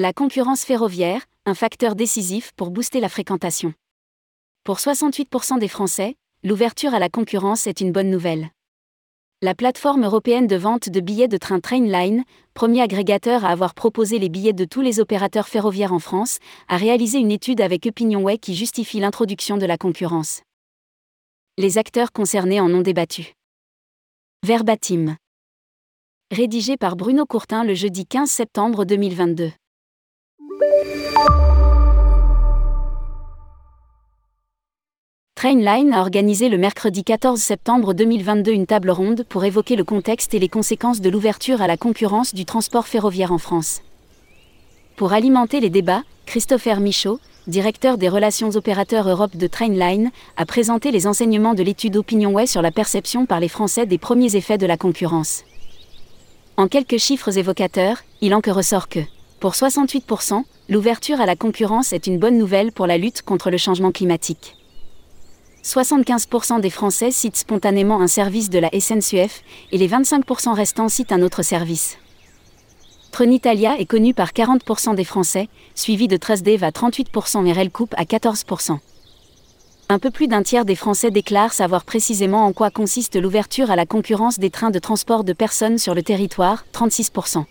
La concurrence ferroviaire, un facteur décisif pour booster la fréquentation. Pour 68% des Français, l'ouverture à la concurrence est une bonne nouvelle. La plateforme européenne de vente de billets de train Trainline, premier agrégateur à avoir proposé les billets de tous les opérateurs ferroviaires en France, a réalisé une étude avec OpinionWay qui justifie l'introduction de la concurrence. Les acteurs concernés en ont débattu. Verbatim. Rédigé par Bruno Courtin le jeudi 15 septembre 2022. Trainline a organisé le mercredi 14 septembre 2022 une table ronde pour évoquer le contexte et les conséquences de l'ouverture à la concurrence du transport ferroviaire en France. Pour alimenter les débats, Christopher Michaud, directeur des relations opérateurs Europe de Trainline, a présenté les enseignements de l'étude OpinionWay sur la perception par les Français des premiers effets de la concurrence. En quelques chiffres évocateurs, il en que ressort que, pour 68%, l'ouverture à la concurrence est une bonne nouvelle pour la lutte contre le changement climatique. 75% des Français citent spontanément un service de la SNCF et les 25% restants citent un autre service. Trenitalia est connu par 40% des Français, suivi de Trustdev à 38% et Railcoop à 14%. Un peu plus d'un tiers des Français déclarent savoir précisément en quoi consiste l'ouverture à la concurrence des trains de transport de personnes sur le territoire, 36%.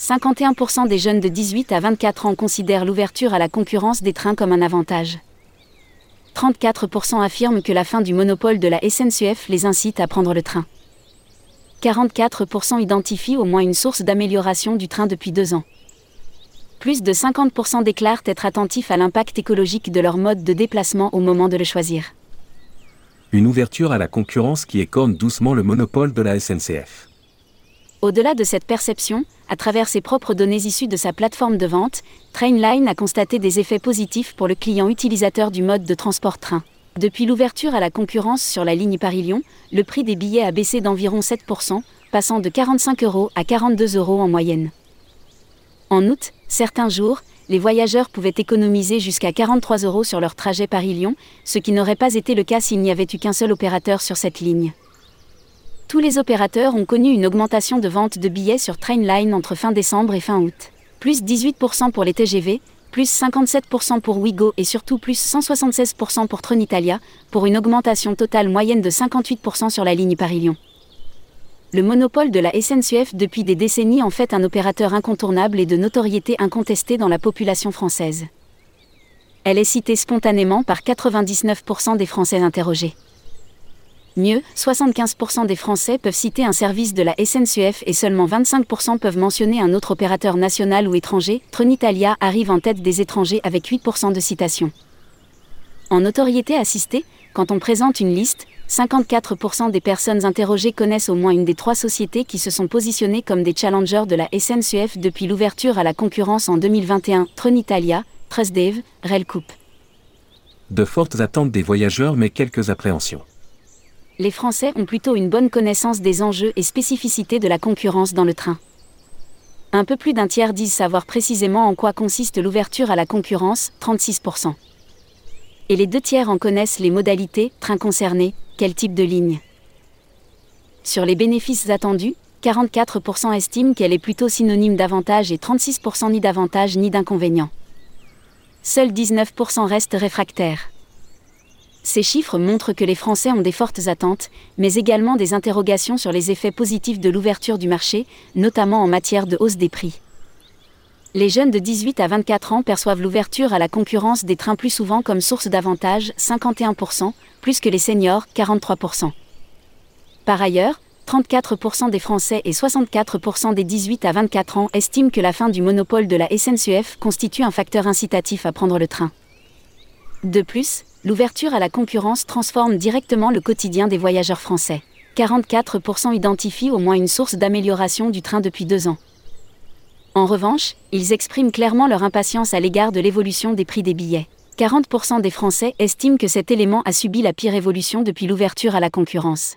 51% des jeunes de 18 à 24 ans considèrent l'ouverture à la concurrence des trains comme un avantage. 34% affirment que la fin du monopole de la SNCF les incite à prendre le train. 44% identifient au moins une source d'amélioration du train depuis deux ans. Plus de 50% déclarent être attentifs à l'impact écologique de leur mode de déplacement au moment de le choisir. Une ouverture à la concurrence qui écorne doucement le monopole de la SNCF. Au-delà de cette perception, à travers ses propres données issues de sa plateforme de vente, Trainline a constaté des effets positifs pour le client utilisateur du mode de transport train. Depuis l'ouverture à la concurrence sur la ligne Paris-Lyon, le prix des billets a baissé d'environ 7%, passant de 45 euros à 42 euros en moyenne. En août, certains jours, les voyageurs pouvaient économiser jusqu'à 43 euros sur leur trajet Paris-Lyon, ce qui n'aurait pas été le cas s'il n'y avait eu qu'un seul opérateur sur cette ligne tous les opérateurs ont connu une augmentation de vente de billets sur Trainline entre fin décembre et fin août. Plus 18% pour les TGV, plus 57% pour Wigo et surtout plus 176% pour Trenitalia, pour une augmentation totale moyenne de 58% sur la ligne Paris-Lyon. Le monopole de la SNCF depuis des décennies en fait un opérateur incontournable et de notoriété incontestée dans la population française. Elle est citée spontanément par 99% des Français interrogés. Mieux, 75% des Français peuvent citer un service de la SNCF et seulement 25% peuvent mentionner un autre opérateur national ou étranger. Trenitalia arrive en tête des étrangers avec 8% de citations. En notoriété assistée, quand on présente une liste, 54% des personnes interrogées connaissent au moins une des trois sociétés qui se sont positionnées comme des challengers de la SNCF depuis l'ouverture à la concurrence en 2021, Trenitalia, Trustdev, Railcoop. De fortes attentes des voyageurs mais quelques appréhensions les Français ont plutôt une bonne connaissance des enjeux et spécificités de la concurrence dans le train. Un peu plus d'un tiers disent savoir précisément en quoi consiste l'ouverture à la concurrence, 36%. Et les deux tiers en connaissent les modalités, train concerné, quel type de ligne. Sur les bénéfices attendus, 44% estiment qu'elle est plutôt synonyme d'avantage et 36% ni d'avantage ni d'inconvénient. Seuls 19% restent réfractaires. Ces chiffres montrent que les Français ont des fortes attentes, mais également des interrogations sur les effets positifs de l'ouverture du marché, notamment en matière de hausse des prix. Les jeunes de 18 à 24 ans perçoivent l'ouverture à la concurrence des trains plus souvent comme source d'avantages, 51%, plus que les seniors, 43%. Par ailleurs, 34% des Français et 64% des 18 à 24 ans estiment que la fin du monopole de la SNCF constitue un facteur incitatif à prendre le train. De plus, l'ouverture à la concurrence transforme directement le quotidien des voyageurs français. 44% identifient au moins une source d'amélioration du train depuis deux ans. En revanche, ils expriment clairement leur impatience à l'égard de l'évolution des prix des billets. 40% des Français estiment que cet élément a subi la pire évolution depuis l'ouverture à la concurrence.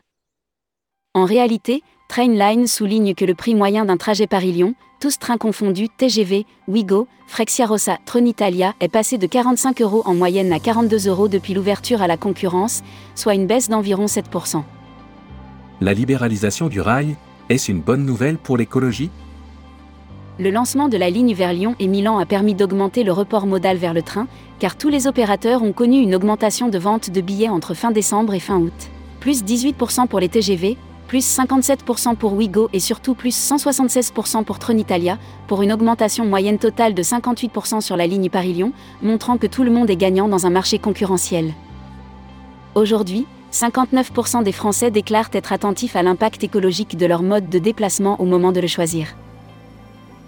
En réalité, Trainline souligne que le prix moyen d'un trajet Paris-Lyon, tous trains confondus, TGV, Wigo, Frexiarossa, Tronitalia, est passé de 45 euros en moyenne à 42 euros depuis l'ouverture à la concurrence, soit une baisse d'environ 7%. La libéralisation du rail, est-ce une bonne nouvelle pour l'écologie? Le lancement de la ligne vers Lyon et Milan a permis d'augmenter le report modal vers le train, car tous les opérateurs ont connu une augmentation de vente de billets entre fin décembre et fin août. Plus 18% pour les TGV, plus 57% pour Wigo et surtout plus 176% pour Tronitalia, pour une augmentation moyenne totale de 58% sur la ligne Paris-Lyon, montrant que tout le monde est gagnant dans un marché concurrentiel. Aujourd'hui, 59% des Français déclarent être attentifs à l'impact écologique de leur mode de déplacement au moment de le choisir.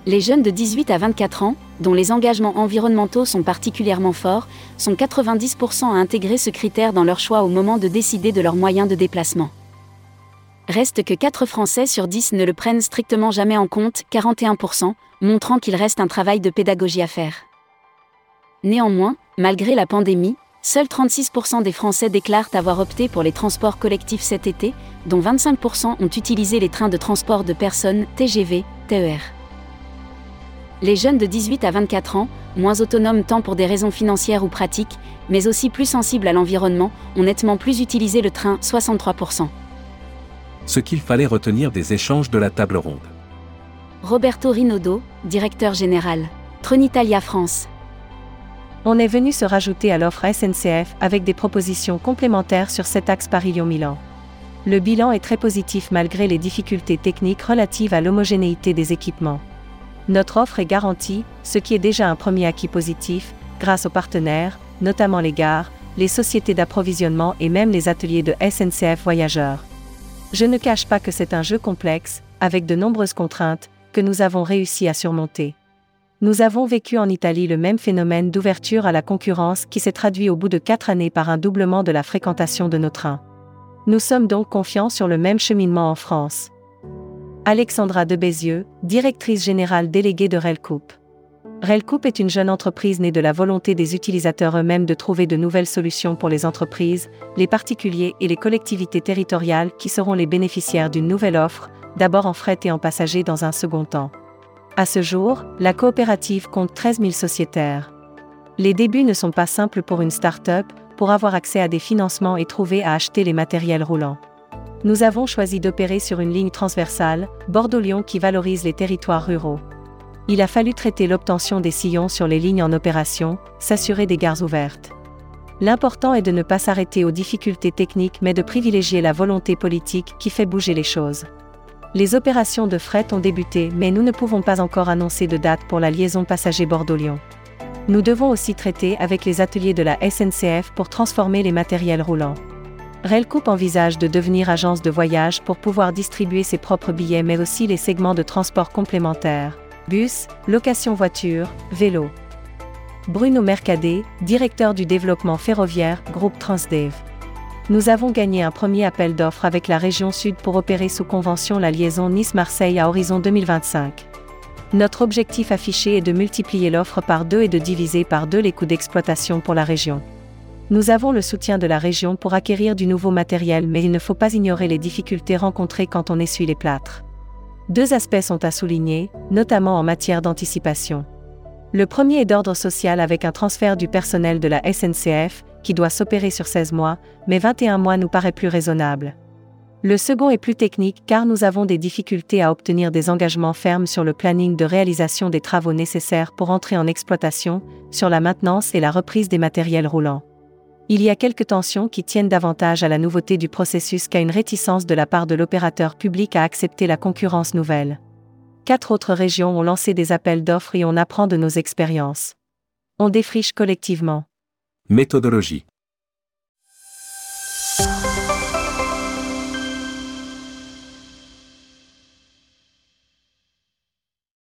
Les jeunes de 18 à 24 ans, dont les engagements environnementaux sont particulièrement forts, sont 90% à intégrer ce critère dans leur choix au moment de décider de leurs moyens de déplacement. Reste que 4 Français sur 10 ne le prennent strictement jamais en compte, 41%, montrant qu'il reste un travail de pédagogie à faire. Néanmoins, malgré la pandémie, seuls 36% des Français déclarent avoir opté pour les transports collectifs cet été, dont 25% ont utilisé les trains de transport de personnes, TGV, TER. Les jeunes de 18 à 24 ans, moins autonomes tant pour des raisons financières ou pratiques, mais aussi plus sensibles à l'environnement, ont nettement plus utilisé le train, 63%. Ce qu'il fallait retenir des échanges de la table ronde. Roberto Rinaudo, directeur général. Tronitalia France. On est venu se rajouter à l'offre SNCF avec des propositions complémentaires sur cet axe Paris-Lyon-Milan. Le bilan est très positif malgré les difficultés techniques relatives à l'homogénéité des équipements. Notre offre est garantie, ce qui est déjà un premier acquis positif, grâce aux partenaires, notamment les gares, les sociétés d'approvisionnement et même les ateliers de SNCF Voyageurs. Je ne cache pas que c'est un jeu complexe, avec de nombreuses contraintes, que nous avons réussi à surmonter. Nous avons vécu en Italie le même phénomène d'ouverture à la concurrence qui s'est traduit au bout de quatre années par un doublement de la fréquentation de nos trains. Nous sommes donc confiants sur le même cheminement en France. Alexandra de Bézieux, directrice générale déléguée de Relcoupe. Relcoupe est une jeune entreprise née de la volonté des utilisateurs eux-mêmes de trouver de nouvelles solutions pour les entreprises, les particuliers et les collectivités territoriales qui seront les bénéficiaires d'une nouvelle offre, d'abord en fret et en passagers dans un second temps. À ce jour, la coopérative compte 13 000 sociétaires. Les débuts ne sont pas simples pour une start-up, pour avoir accès à des financements et trouver à acheter les matériels roulants nous avons choisi d'opérer sur une ligne transversale, Bordeaux-Lyon qui valorise les territoires ruraux. Il a fallu traiter l'obtention des sillons sur les lignes en opération, s'assurer des gares ouvertes. L'important est de ne pas s'arrêter aux difficultés techniques mais de privilégier la volonté politique qui fait bouger les choses. Les opérations de fret ont débuté mais nous ne pouvons pas encore annoncer de date pour la liaison passager Bordeaux-Lyon. Nous devons aussi traiter avec les ateliers de la SNCF pour transformer les matériels roulants. Railcoup envisage de devenir agence de voyage pour pouvoir distribuer ses propres billets mais aussi les segments de transport complémentaires, bus, location voiture, vélo. Bruno Mercadet, directeur du développement ferroviaire, groupe Transdev. Nous avons gagné un premier appel d'offres avec la région Sud pour opérer sous convention la liaison Nice-Marseille à horizon 2025. Notre objectif affiché est de multiplier l'offre par deux et de diviser par deux les coûts d'exploitation pour la région. Nous avons le soutien de la région pour acquérir du nouveau matériel mais il ne faut pas ignorer les difficultés rencontrées quand on essuie les plâtres. Deux aspects sont à souligner, notamment en matière d'anticipation. Le premier est d'ordre social avec un transfert du personnel de la SNCF, qui doit s'opérer sur 16 mois, mais 21 mois nous paraît plus raisonnable. Le second est plus technique car nous avons des difficultés à obtenir des engagements fermes sur le planning de réalisation des travaux nécessaires pour entrer en exploitation, sur la maintenance et la reprise des matériels roulants. Il y a quelques tensions qui tiennent davantage à la nouveauté du processus qu'à une réticence de la part de l'opérateur public à accepter la concurrence nouvelle. Quatre autres régions ont lancé des appels d'offres et on apprend de nos expériences. On défriche collectivement. Méthodologie.